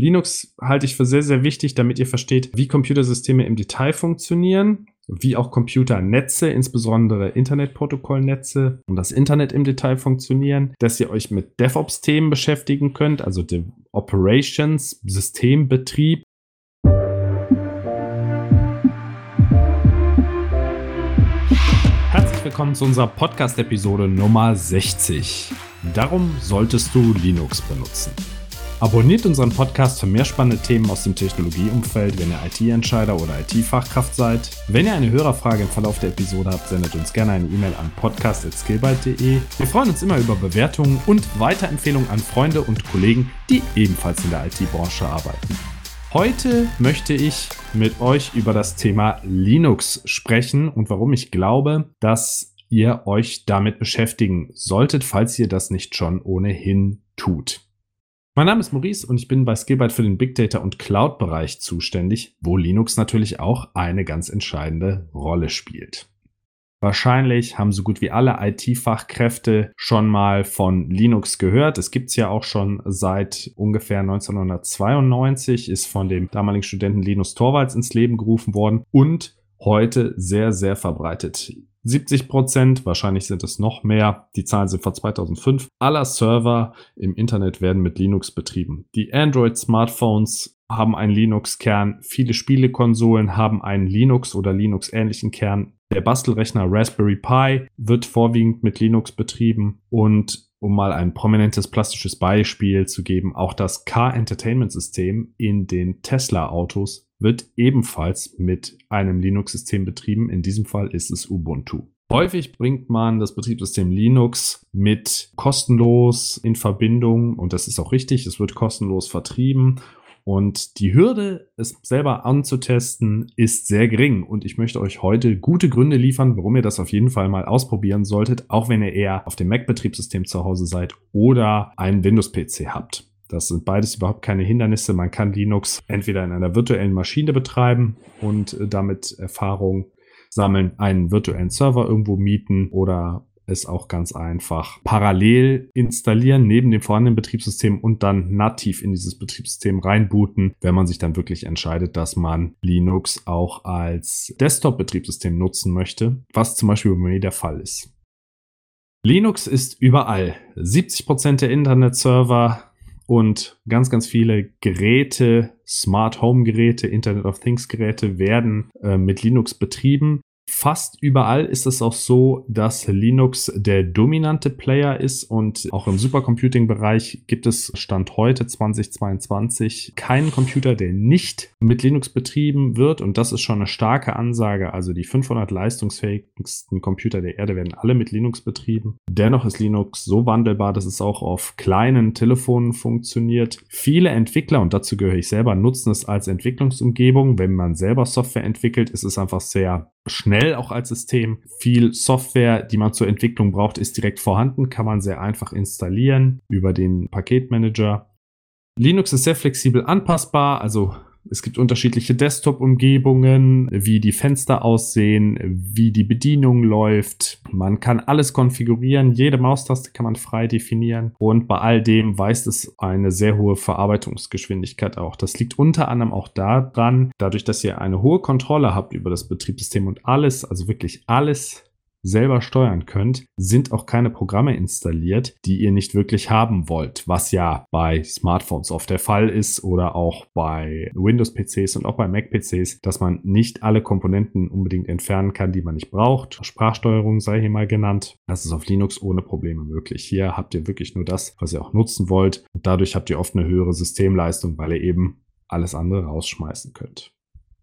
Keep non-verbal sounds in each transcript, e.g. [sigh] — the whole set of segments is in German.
Linux halte ich für sehr, sehr wichtig, damit ihr versteht, wie Computersysteme im Detail funktionieren, wie auch Computernetze, insbesondere Internetprotokollnetze und das Internet im Detail funktionieren, dass ihr euch mit DevOps-Themen beschäftigen könnt, also dem Operations, Systembetrieb. Herzlich willkommen zu unserer Podcast-Episode Nummer 60. Darum solltest du Linux benutzen. Abonniert unseren Podcast für mehr spannende Themen aus dem Technologieumfeld, wenn ihr IT-Entscheider oder IT-Fachkraft seid. Wenn ihr eine Hörerfrage im Verlauf der Episode habt, sendet uns gerne eine E-Mail an podcast.skillbyte.de. Wir freuen uns immer über Bewertungen und Weiterempfehlungen an Freunde und Kollegen, die ebenfalls in der IT-Branche arbeiten. Heute möchte ich mit euch über das Thema Linux sprechen und warum ich glaube, dass ihr euch damit beschäftigen solltet, falls ihr das nicht schon ohnehin tut. Mein Name ist Maurice und ich bin bei Skillbyte für den Big Data und Cloud Bereich zuständig, wo Linux natürlich auch eine ganz entscheidende Rolle spielt. Wahrscheinlich haben so gut wie alle IT-Fachkräfte schon mal von Linux gehört. Es gibt es ja auch schon seit ungefähr 1992, ist von dem damaligen Studenten Linus Torvalds ins Leben gerufen worden und heute sehr, sehr verbreitet. 70 Prozent, wahrscheinlich sind es noch mehr, die Zahlen sind von 2005, aller Server im Internet werden mit Linux betrieben. Die Android-Smartphones haben einen Linux-Kern, viele Spielekonsolen haben einen Linux- oder Linux-ähnlichen Kern. Der Bastelrechner Raspberry Pi wird vorwiegend mit Linux betrieben und um mal ein prominentes plastisches Beispiel zu geben, auch das Car Entertainment System in den Tesla-Autos wird ebenfalls mit einem Linux-System betrieben. In diesem Fall ist es Ubuntu. Häufig bringt man das Betriebssystem Linux mit kostenlos in Verbindung und das ist auch richtig, es wird kostenlos vertrieben und die Hürde, es selber anzutesten, ist sehr gering. Und ich möchte euch heute gute Gründe liefern, warum ihr das auf jeden Fall mal ausprobieren solltet, auch wenn ihr eher auf dem Mac-Betriebssystem zu Hause seid oder einen Windows-PC habt. Das sind beides überhaupt keine Hindernisse. Man kann Linux entweder in einer virtuellen Maschine betreiben und äh, damit Erfahrung sammeln, einen virtuellen Server irgendwo mieten oder es auch ganz einfach parallel installieren neben dem vorhandenen Betriebssystem und dann nativ in dieses Betriebssystem reinbooten, wenn man sich dann wirklich entscheidet, dass man Linux auch als Desktop-Betriebssystem nutzen möchte, was zum Beispiel bei mir der Fall ist. Linux ist überall. 70 Prozent der Internetserver und ganz, ganz viele Geräte, Smart Home Geräte, Internet of Things Geräte werden äh, mit Linux betrieben. Fast überall ist es auch so, dass Linux der dominante Player ist und auch im Supercomputing-Bereich gibt es Stand heute 2022 keinen Computer, der nicht mit Linux betrieben wird und das ist schon eine starke Ansage. Also die 500 leistungsfähigsten Computer der Erde werden alle mit Linux betrieben. Dennoch ist Linux so wandelbar, dass es auch auf kleinen Telefonen funktioniert. Viele Entwickler, und dazu gehöre ich selber, nutzen es als Entwicklungsumgebung. Wenn man selber Software entwickelt, ist es einfach sehr schnell auch als System. Viel Software, die man zur Entwicklung braucht, ist direkt vorhanden, kann man sehr einfach installieren über den Paketmanager. Linux ist sehr flexibel anpassbar, also es gibt unterschiedliche Desktop-Umgebungen, wie die Fenster aussehen, wie die Bedienung läuft. Man kann alles konfigurieren. Jede Maustaste kann man frei definieren. Und bei all dem weist es eine sehr hohe Verarbeitungsgeschwindigkeit auch. Das liegt unter anderem auch daran, dadurch, dass ihr eine hohe Kontrolle habt über das Betriebssystem und alles, also wirklich alles selber steuern könnt, sind auch keine Programme installiert, die ihr nicht wirklich haben wollt, was ja bei Smartphones oft der Fall ist oder auch bei Windows-PCs und auch bei Mac-PCs, dass man nicht alle Komponenten unbedingt entfernen kann, die man nicht braucht. Sprachsteuerung sei hier mal genannt. Das ist auf Linux ohne Probleme möglich. Hier habt ihr wirklich nur das, was ihr auch nutzen wollt und dadurch habt ihr oft eine höhere Systemleistung, weil ihr eben alles andere rausschmeißen könnt.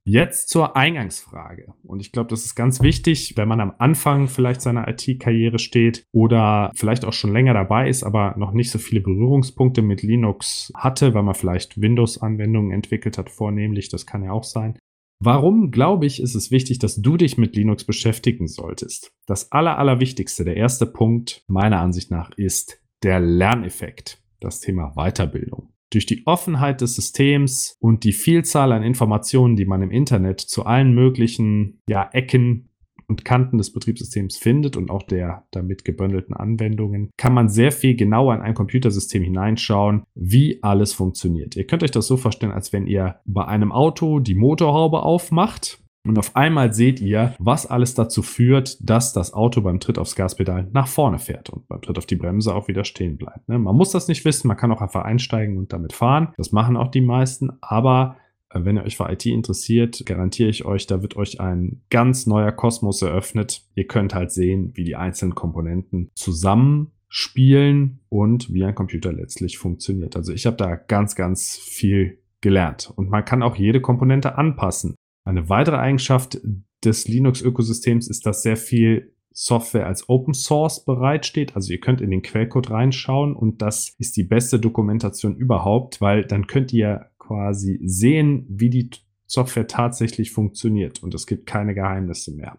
Jetzt zur Eingangsfrage. Und ich glaube, das ist ganz wichtig, wenn man am Anfang vielleicht seiner IT-Karriere steht oder vielleicht auch schon länger dabei ist, aber noch nicht so viele Berührungspunkte mit Linux hatte, weil man vielleicht Windows-Anwendungen entwickelt hat, vornehmlich. Das kann ja auch sein. Warum, glaube ich, ist es wichtig, dass du dich mit Linux beschäftigen solltest? Das Aller, Allerwichtigste, der erste Punkt meiner Ansicht nach ist der Lerneffekt, das Thema Weiterbildung. Durch die Offenheit des Systems und die Vielzahl an Informationen, die man im Internet zu allen möglichen ja, Ecken und Kanten des Betriebssystems findet und auch der damit gebündelten Anwendungen, kann man sehr viel genauer in ein Computersystem hineinschauen, wie alles funktioniert. Ihr könnt euch das so vorstellen, als wenn ihr bei einem Auto die Motorhaube aufmacht und auf einmal seht ihr, was alles dazu führt, dass das Auto beim Tritt aufs Gaspedal nach vorne fährt und beim Tritt auf die Bremse auch wieder stehen bleibt. Ne? Man muss das nicht wissen, man kann auch einfach einsteigen und damit fahren. Das machen auch die meisten, aber äh, wenn ihr euch für IT interessiert, garantiere ich euch, da wird euch ein ganz neuer Kosmos eröffnet. Ihr könnt halt sehen, wie die einzelnen Komponenten zusammenspielen und wie ein Computer letztlich funktioniert. Also ich habe da ganz, ganz viel gelernt. Und man kann auch jede Komponente anpassen. Eine weitere Eigenschaft des Linux-Ökosystems ist, dass sehr viel Software als Open Source bereitsteht. Also ihr könnt in den Quellcode reinschauen und das ist die beste Dokumentation überhaupt, weil dann könnt ihr quasi sehen, wie die Software tatsächlich funktioniert und es gibt keine Geheimnisse mehr.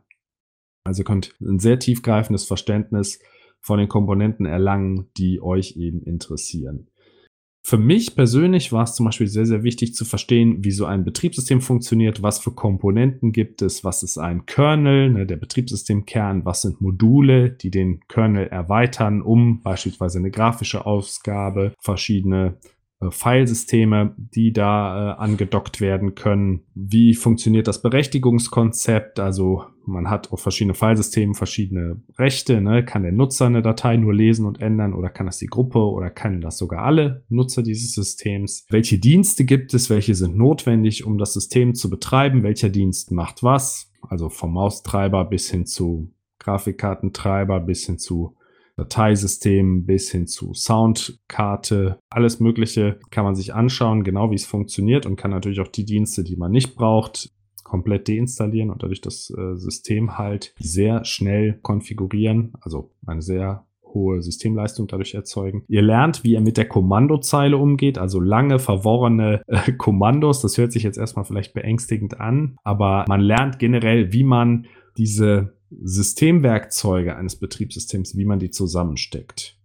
Also ihr könnt ein sehr tiefgreifendes Verständnis von den Komponenten erlangen, die euch eben interessieren. Für mich persönlich war es zum Beispiel sehr, sehr wichtig zu verstehen, wie so ein Betriebssystem funktioniert, was für Komponenten gibt es, was ist ein Kernel, ne, der Betriebssystemkern, was sind Module, die den Kernel erweitern, um beispielsweise eine grafische Ausgabe, verschiedene äh, Filesysteme, die da äh, angedockt werden können. Wie funktioniert das Berechtigungskonzept? Also man hat auf verschiedene Filesystemen verschiedene Rechte. Ne? Kann der Nutzer eine Datei nur lesen und ändern oder kann das die Gruppe oder kann das sogar alle Nutzer dieses Systems? Welche Dienste gibt es? Welche sind notwendig, um das System zu betreiben? Welcher Dienst macht was? Also vom Maustreiber bis hin zu Grafikkartentreiber bis hin zu Dateisystem bis hin zu Soundkarte, alles Mögliche kann man sich anschauen, genau wie es funktioniert und kann natürlich auch die Dienste, die man nicht braucht, komplett deinstallieren und dadurch das äh, System halt sehr schnell konfigurieren, also eine sehr hohe Systemleistung dadurch erzeugen. Ihr lernt, wie ihr mit der Kommandozeile umgeht, also lange verworrene äh, [laughs] Kommandos. Das hört sich jetzt erstmal vielleicht beängstigend an, aber man lernt generell, wie man diese Systemwerkzeuge eines Betriebssystems, wie man die zusammensteckt.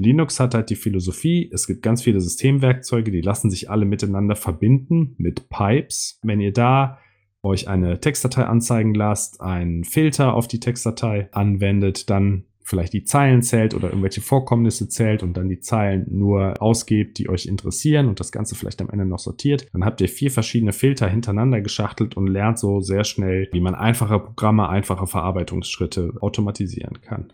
Linux hat halt die Philosophie, es gibt ganz viele Systemwerkzeuge, die lassen sich alle miteinander verbinden mit Pipes. Wenn ihr da euch eine Textdatei anzeigen lasst, einen Filter auf die Textdatei anwendet, dann vielleicht die Zeilen zählt oder irgendwelche Vorkommnisse zählt und dann die Zeilen nur ausgebt, die euch interessieren und das Ganze vielleicht am Ende noch sortiert, dann habt ihr vier verschiedene Filter hintereinander geschachtelt und lernt so sehr schnell, wie man einfache Programme, einfache Verarbeitungsschritte automatisieren kann.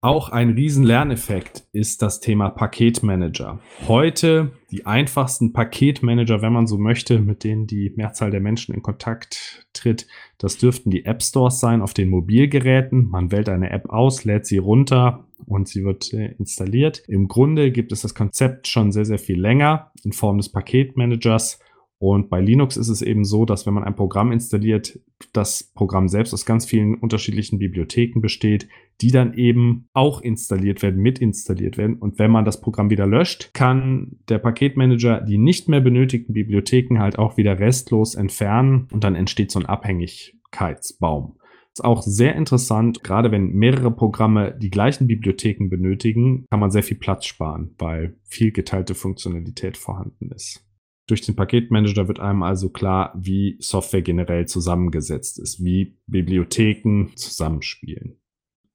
Auch ein riesen Lerneffekt ist das Thema Paketmanager. Heute die einfachsten Paketmanager, wenn man so möchte, mit denen die Mehrzahl der Menschen in Kontakt tritt, das dürften die App Stores sein auf den Mobilgeräten. Man wählt eine App aus, lädt sie runter und sie wird äh, installiert. Im Grunde gibt es das Konzept schon sehr, sehr viel länger in Form des Paketmanagers und bei Linux ist es eben so, dass wenn man ein Programm installiert, das Programm selbst aus ganz vielen unterschiedlichen Bibliotheken besteht, die dann eben auch installiert werden, mitinstalliert werden. Und wenn man das Programm wieder löscht, kann der Paketmanager die nicht mehr benötigten Bibliotheken halt auch wieder restlos entfernen und dann entsteht so ein Abhängigkeitsbaum. Ist auch sehr interessant, gerade wenn mehrere Programme die gleichen Bibliotheken benötigen, kann man sehr viel Platz sparen, weil viel geteilte Funktionalität vorhanden ist. Durch den Paketmanager wird einem also klar, wie Software generell zusammengesetzt ist, wie Bibliotheken zusammenspielen.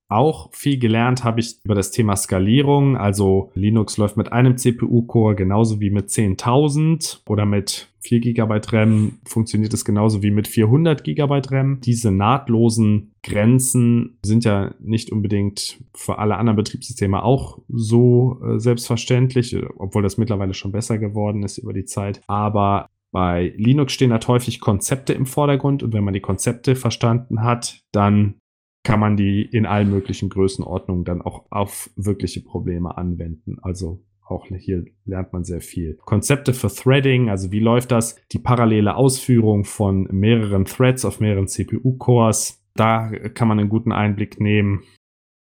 Auch viel gelernt habe ich über das Thema Skalierung. Also Linux läuft mit einem CPU-Core genauso wie mit 10.000 oder mit 4 GB RAM funktioniert es genauso wie mit 400 GB RAM. Diese nahtlosen Grenzen sind ja nicht unbedingt für alle anderen Betriebssysteme auch so äh, selbstverständlich, obwohl das mittlerweile schon besser geworden ist über die Zeit. Aber bei Linux stehen halt häufig Konzepte im Vordergrund und wenn man die Konzepte verstanden hat, dann kann man die in allen möglichen Größenordnungen dann auch auf wirkliche Probleme anwenden. Also auch hier lernt man sehr viel. Konzepte für Threading, also wie läuft das? Die parallele Ausführung von mehreren Threads auf mehreren CPU-Cores. Da kann man einen guten Einblick nehmen.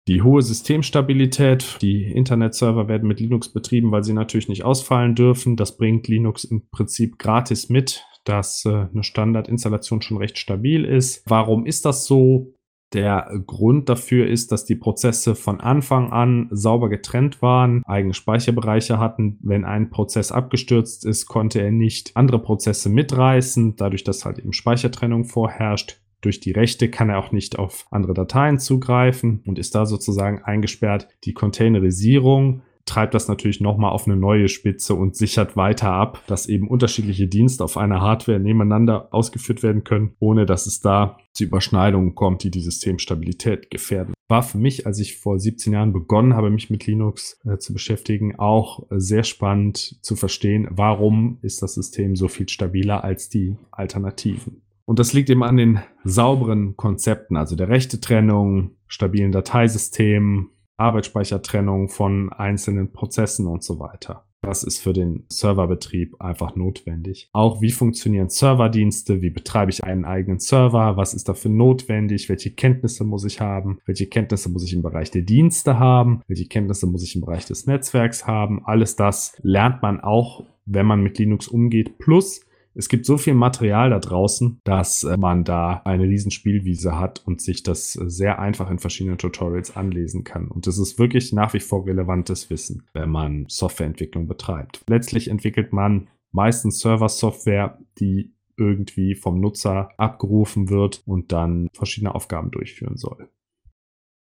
Die hohe Systemstabilität. Die Internetserver werden mit Linux betrieben, weil sie natürlich nicht ausfallen dürfen. Das bringt Linux im Prinzip gratis mit, dass äh, eine Standardinstallation schon recht stabil ist. Warum ist das so? Der Grund dafür ist, dass die Prozesse von Anfang an sauber getrennt waren, eigene Speicherbereiche hatten. Wenn ein Prozess abgestürzt ist, konnte er nicht andere Prozesse mitreißen, dadurch, dass halt eben Speichertrennung vorherrscht. durch die Rechte kann er auch nicht auf andere Dateien zugreifen und ist da sozusagen eingesperrt. Die Containerisierung treibt das natürlich nochmal auf eine neue Spitze und sichert weiter ab, dass eben unterschiedliche Dienste auf einer Hardware nebeneinander ausgeführt werden können, ohne dass es da zu Überschneidungen kommt, die die Systemstabilität gefährden. War für mich, als ich vor 17 Jahren begonnen habe, mich mit Linux äh, zu beschäftigen, auch äh, sehr spannend zu verstehen, warum ist das System so viel stabiler als die Alternativen. Und das liegt eben an den sauberen Konzepten, also der rechte Trennung, stabilen Dateisystemen, Arbeitsspeichertrennung von einzelnen Prozessen und so weiter. Das ist für den Serverbetrieb einfach notwendig. Auch wie funktionieren Serverdienste? Wie betreibe ich einen eigenen Server? Was ist dafür notwendig? Welche Kenntnisse muss ich haben? Welche Kenntnisse muss ich im Bereich der Dienste haben? Welche Kenntnisse muss ich im Bereich des Netzwerks haben? Alles das lernt man auch, wenn man mit Linux umgeht. Plus es gibt so viel Material da draußen, dass äh, man da eine riesen Spielwiese hat und sich das äh, sehr einfach in verschiedenen Tutorials anlesen kann. Und das ist wirklich nach wie vor relevantes Wissen, wenn man Softwareentwicklung betreibt. Letztlich entwickelt man meistens Server-Software, die irgendwie vom Nutzer abgerufen wird und dann verschiedene Aufgaben durchführen soll.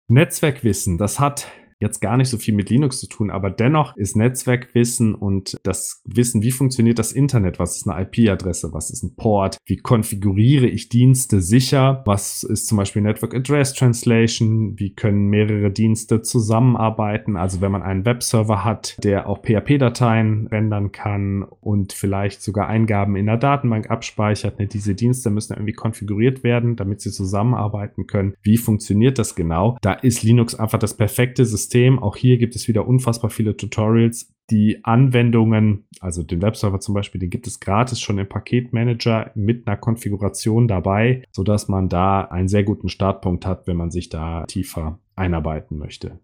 Netzwerkwissen, das hat jetzt gar nicht so viel mit Linux zu tun, aber dennoch ist Netzwerkwissen und das Wissen, wie funktioniert das Internet, was ist eine IP-Adresse, was ist ein Port, wie konfiguriere ich Dienste sicher, was ist zum Beispiel Network Address Translation, wie können mehrere Dienste zusammenarbeiten, also wenn man einen Webserver hat, der auch PHP-Dateien rendern kann und vielleicht sogar Eingaben in der Datenbank abspeichert, ne, diese Dienste müssen irgendwie konfiguriert werden, damit sie zusammenarbeiten können. Wie funktioniert das genau? Da ist Linux einfach das perfekte System System. Auch hier gibt es wieder unfassbar viele Tutorials. Die Anwendungen, also den Webserver zum Beispiel, den gibt es gratis schon im Paketmanager mit einer Konfiguration dabei, sodass man da einen sehr guten Startpunkt hat, wenn man sich da tiefer einarbeiten möchte.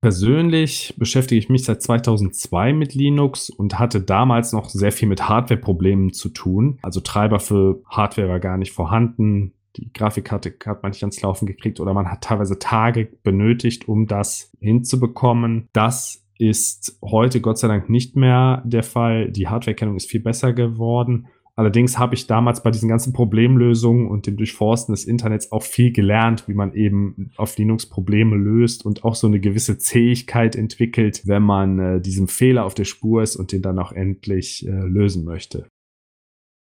Persönlich beschäftige ich mich seit 2002 mit Linux und hatte damals noch sehr viel mit Hardware-Problemen zu tun. Also Treiber für Hardware war gar nicht vorhanden die Grafikkarte hat man nicht ans Laufen gekriegt oder man hat teilweise Tage benötigt, um das hinzubekommen. Das ist heute Gott sei Dank nicht mehr der Fall. Die Hardwareerkennung ist viel besser geworden. Allerdings habe ich damals bei diesen ganzen Problemlösungen und dem Durchforsten des Internets auch viel gelernt, wie man eben auf Linux Probleme löst und auch so eine gewisse Zähigkeit entwickelt, wenn man äh, diesem Fehler auf der Spur ist und den dann auch endlich äh, lösen möchte.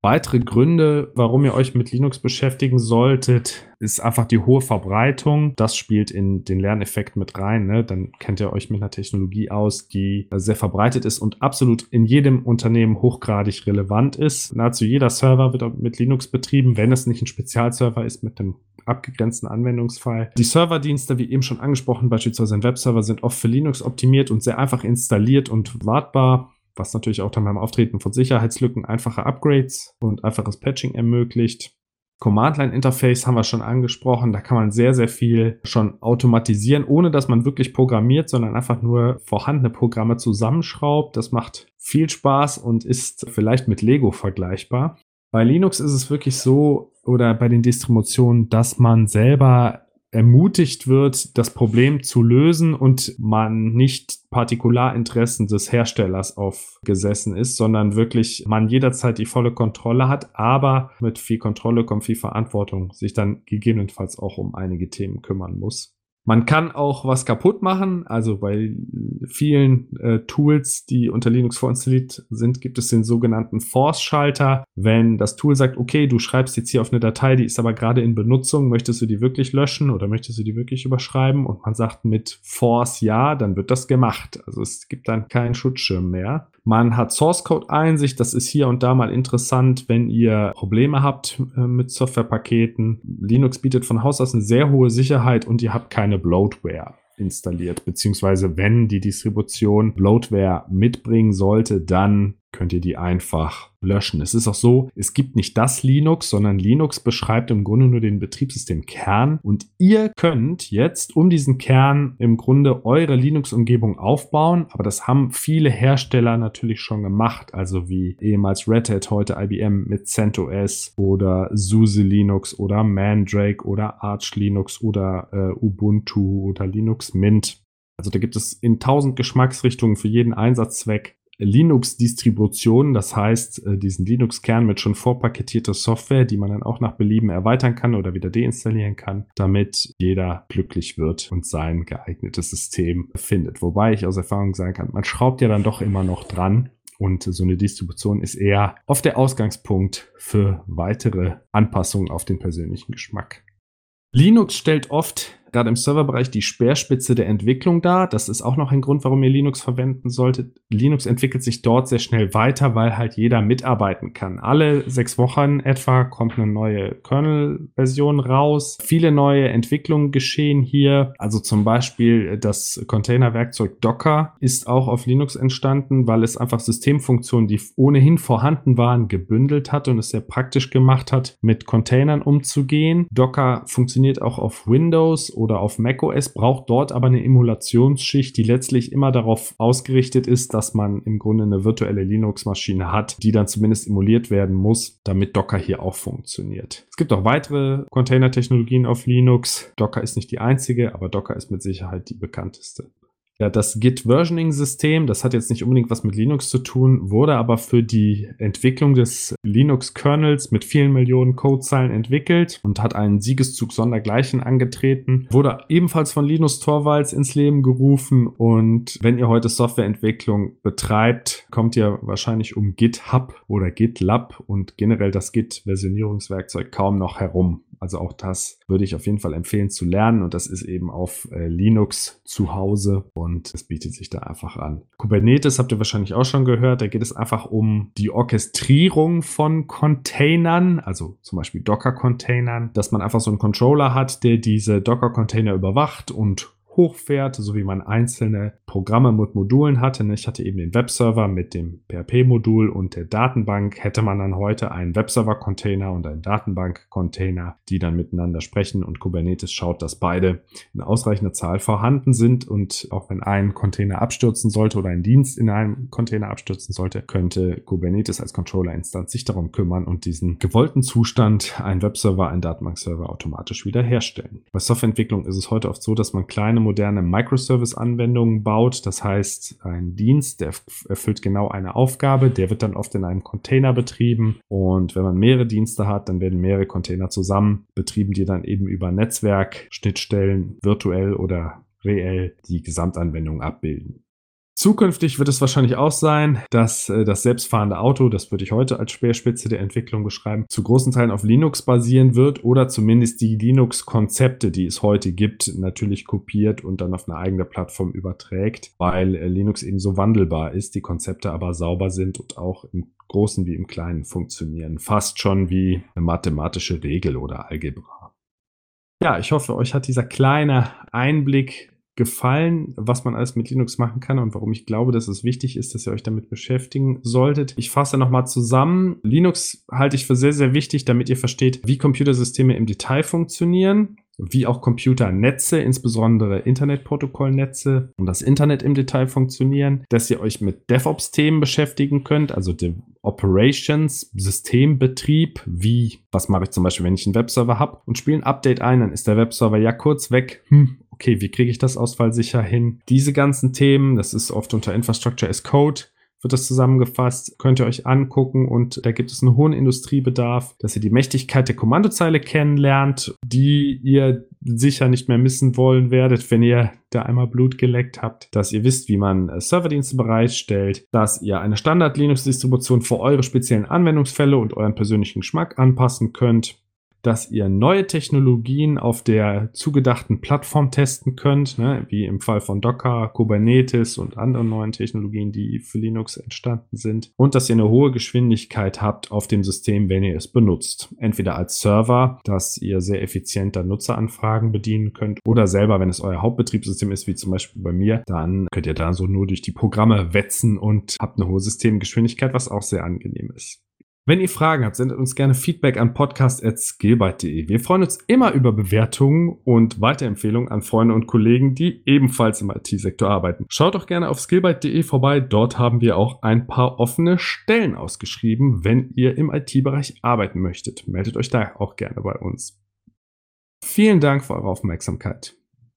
Weitere Gründe, warum ihr euch mit Linux beschäftigen solltet, ist einfach die hohe Verbreitung. Das spielt in den Lerneffekt mit rein. Ne? Dann kennt ihr euch mit einer Technologie aus, die sehr verbreitet ist und absolut in jedem Unternehmen hochgradig relevant ist. Nahezu jeder Server wird mit Linux betrieben, wenn es nicht ein Spezialserver ist mit dem abgegrenzten Anwendungsfall. Die Serverdienste, wie eben schon angesprochen, beispielsweise ein Webserver, sind oft für Linux optimiert und sehr einfach installiert und wartbar was natürlich auch dann beim Auftreten von Sicherheitslücken einfache Upgrades und einfaches Patching ermöglicht. Command-Line-Interface haben wir schon angesprochen. Da kann man sehr, sehr viel schon automatisieren, ohne dass man wirklich programmiert, sondern einfach nur vorhandene Programme zusammenschraubt. Das macht viel Spaß und ist vielleicht mit Lego vergleichbar. Bei Linux ist es wirklich so, oder bei den Distributionen, dass man selber ermutigt wird, das Problem zu lösen und man nicht Partikularinteressen des Herstellers aufgesessen ist, sondern wirklich man jederzeit die volle Kontrolle hat, aber mit viel Kontrolle kommt viel Verantwortung, sich dann gegebenenfalls auch um einige Themen kümmern muss. Man kann auch was kaputt machen. Also bei vielen äh, Tools, die unter Linux vorinstalliert sind, gibt es den sogenannten Force-Schalter. Wenn das Tool sagt, okay, du schreibst jetzt hier auf eine Datei, die ist aber gerade in Benutzung, möchtest du die wirklich löschen oder möchtest du die wirklich überschreiben? Und man sagt mit Force ja, dann wird das gemacht. Also es gibt dann keinen Schutzschirm mehr. Man hat Source Code Einsicht. Das ist hier und da mal interessant, wenn ihr Probleme habt äh, mit Softwarepaketen. Linux bietet von Haus aus eine sehr hohe Sicherheit und ihr habt keine Bloatware installiert, beziehungsweise wenn die Distribution Bloatware mitbringen sollte, dann könnt ihr die einfach löschen. Es ist auch so, es gibt nicht das Linux, sondern Linux beschreibt im Grunde nur den Betriebssystemkern und ihr könnt jetzt um diesen Kern im Grunde eure Linux-Umgebung aufbauen, aber das haben viele Hersteller natürlich schon gemacht, also wie ehemals Red Hat, heute IBM mit CentOS oder SUSE Linux oder Mandrake oder Arch Linux oder äh, Ubuntu oder Linux Mint. Also da gibt es in tausend Geschmacksrichtungen für jeden Einsatzzweck Linux-Distributionen, das heißt äh, diesen Linux-Kern mit schon vorpaketierter Software, die man dann auch nach Belieben erweitern kann oder wieder deinstallieren kann, damit jeder glücklich wird und sein geeignetes System findet. Wobei ich aus Erfahrung sagen kann, man schraubt ja dann doch immer noch dran. Und so eine Distribution ist eher oft der Ausgangspunkt für weitere Anpassungen auf den persönlichen Geschmack. Linux stellt oft gerade im Serverbereich die Speerspitze der Entwicklung dar. Das ist auch noch ein Grund, warum ihr Linux verwenden solltet. Linux entwickelt sich dort sehr schnell weiter, weil halt jeder mitarbeiten kann. Alle sechs Wochen etwa kommt eine neue Kernel-Version raus. Viele neue Entwicklungen geschehen hier. Also zum Beispiel das Containerwerkzeug Docker ist auch auf Linux entstanden, weil es einfach Systemfunktionen, die ohnehin vorhanden waren, gebündelt hat und es sehr praktisch gemacht hat, mit Containern umzugehen. Docker funktioniert auch auf Windows oder auf macOS, braucht dort aber eine Emulationsschicht, die letztlich immer darauf ausgerichtet ist, dass man im Grunde eine virtuelle Linux-Maschine hat, die dann zumindest emuliert werden muss, damit Docker hier auch funktioniert. Es gibt auch weitere Container-Technologien auf Linux. Docker ist nicht die einzige, aber Docker ist mit Sicherheit die bekannteste. Ja, das Git-Versioning-System, das hat jetzt nicht unbedingt was mit Linux zu tun, wurde aber für die Entwicklung des Linux-Kernels mit vielen Millionen Codezeilen entwickelt und hat einen Siegeszug sondergleichen angetreten. Wurde ebenfalls von Linus Torvalds ins Leben gerufen und wenn ihr heute Softwareentwicklung betreibt, kommt ihr wahrscheinlich um GitHub oder GitLab und generell das Git-Versionierungswerkzeug kaum noch herum. Also auch das würde ich auf jeden Fall empfehlen zu lernen und das ist eben auf äh, Linux zu Hause und es bietet sich da einfach an. Kubernetes habt ihr wahrscheinlich auch schon gehört, da geht es einfach um die Orchestrierung von Containern, also zum Beispiel Docker-Containern, dass man einfach so einen Controller hat, der diese Docker-Container überwacht und hochfährt, so wie man einzelne Programme mit Modulen hatte. Ne? Ich hatte eben den Webserver mit dem PHP-Modul und der Datenbank. Hätte man dann heute einen Webserver-Container und einen Datenbank-Container, die dann miteinander sprechen und Kubernetes schaut, dass beide in ausreichender Zahl vorhanden sind und auch wenn ein Container abstürzen sollte oder ein Dienst in einem Container abstürzen sollte, könnte Kubernetes als Controller-Instanz sich darum kümmern und diesen gewollten Zustand, ein Webserver, ein Datenbankserver automatisch wiederherstellen. Bei Softwareentwicklung ist es heute oft so, dass man kleine moderne Microservice-Anwendungen baut. Das heißt, ein Dienst, der erfüllt genau eine Aufgabe, der wird dann oft in einem Container betrieben. Und wenn man mehrere Dienste hat, dann werden mehrere Container zusammen betrieben, die dann eben über Netzwerk, Schnittstellen, virtuell oder reell die Gesamtanwendung abbilden. Zukünftig wird es wahrscheinlich auch sein, dass äh, das selbstfahrende Auto, das würde ich heute als Speerspitze der Entwicklung beschreiben, zu großen Teilen auf Linux basieren wird oder zumindest die Linux-Konzepte, die es heute gibt, natürlich kopiert und dann auf eine eigene Plattform überträgt, weil äh, Linux eben so wandelbar ist, die Konzepte aber sauber sind und auch im Großen wie im Kleinen funktionieren. Fast schon wie eine mathematische Regel oder Algebra. Ja, ich hoffe, euch hat dieser kleine Einblick gefallen, was man alles mit Linux machen kann und warum ich glaube, dass es wichtig ist, dass ihr euch damit beschäftigen solltet. Ich fasse nochmal zusammen. Linux halte ich für sehr, sehr wichtig, damit ihr versteht, wie Computersysteme im Detail funktionieren wie auch Computernetze, insbesondere Internetprotokollnetze und das Internet im Detail funktionieren, dass ihr euch mit DevOps-Themen beschäftigen könnt, also dem Operations, Systembetrieb, wie, was mache ich zum Beispiel, wenn ich einen Webserver habe und spiele ein Update ein, dann ist der Webserver ja kurz weg, hm, okay, wie kriege ich das ausfallsicher hin? Diese ganzen Themen, das ist oft unter Infrastructure as Code, wird das zusammengefasst, könnt ihr euch angucken und da gibt es einen hohen Industriebedarf, dass ihr die Mächtigkeit der Kommandozeile kennenlernt, die ihr sicher nicht mehr missen wollen werdet, wenn ihr da einmal Blut geleckt habt, dass ihr wisst, wie man äh, Serverdienste bereitstellt, dass ihr eine Standard-Linux-Distribution für eure speziellen Anwendungsfälle und euren persönlichen Geschmack anpassen könnt, dass ihr neue Technologien auf der zugedachten Plattform testen könnt, ne, wie im Fall von Docker, Kubernetes und anderen neuen Technologien, die für Linux entstanden sind. Und dass ihr eine hohe Geschwindigkeit habt auf dem System, wenn ihr es benutzt. Entweder als Server, dass ihr sehr effizient dann Nutzeranfragen bedienen könnt, oder selber, wenn es euer Hauptbetriebssystem ist, wie zum Beispiel bei mir, dann könnt ihr da so nur durch die Programme wetzen und habt eine hohe Systemgeschwindigkeit, was auch sehr angenehm ist. Wenn ihr Fragen habt, sendet uns gerne Feedback an podcast.skillbyte.de. Wir freuen uns immer über Bewertungen und Weiterempfehlungen an Freunde und Kollegen, die ebenfalls im IT-Sektor arbeiten. Schaut doch gerne auf skillbyte.de vorbei. Dort haben wir auch ein paar offene Stellen ausgeschrieben, wenn ihr im IT-Bereich arbeiten möchtet. Meldet euch da auch gerne bei uns. Vielen Dank für eure Aufmerksamkeit.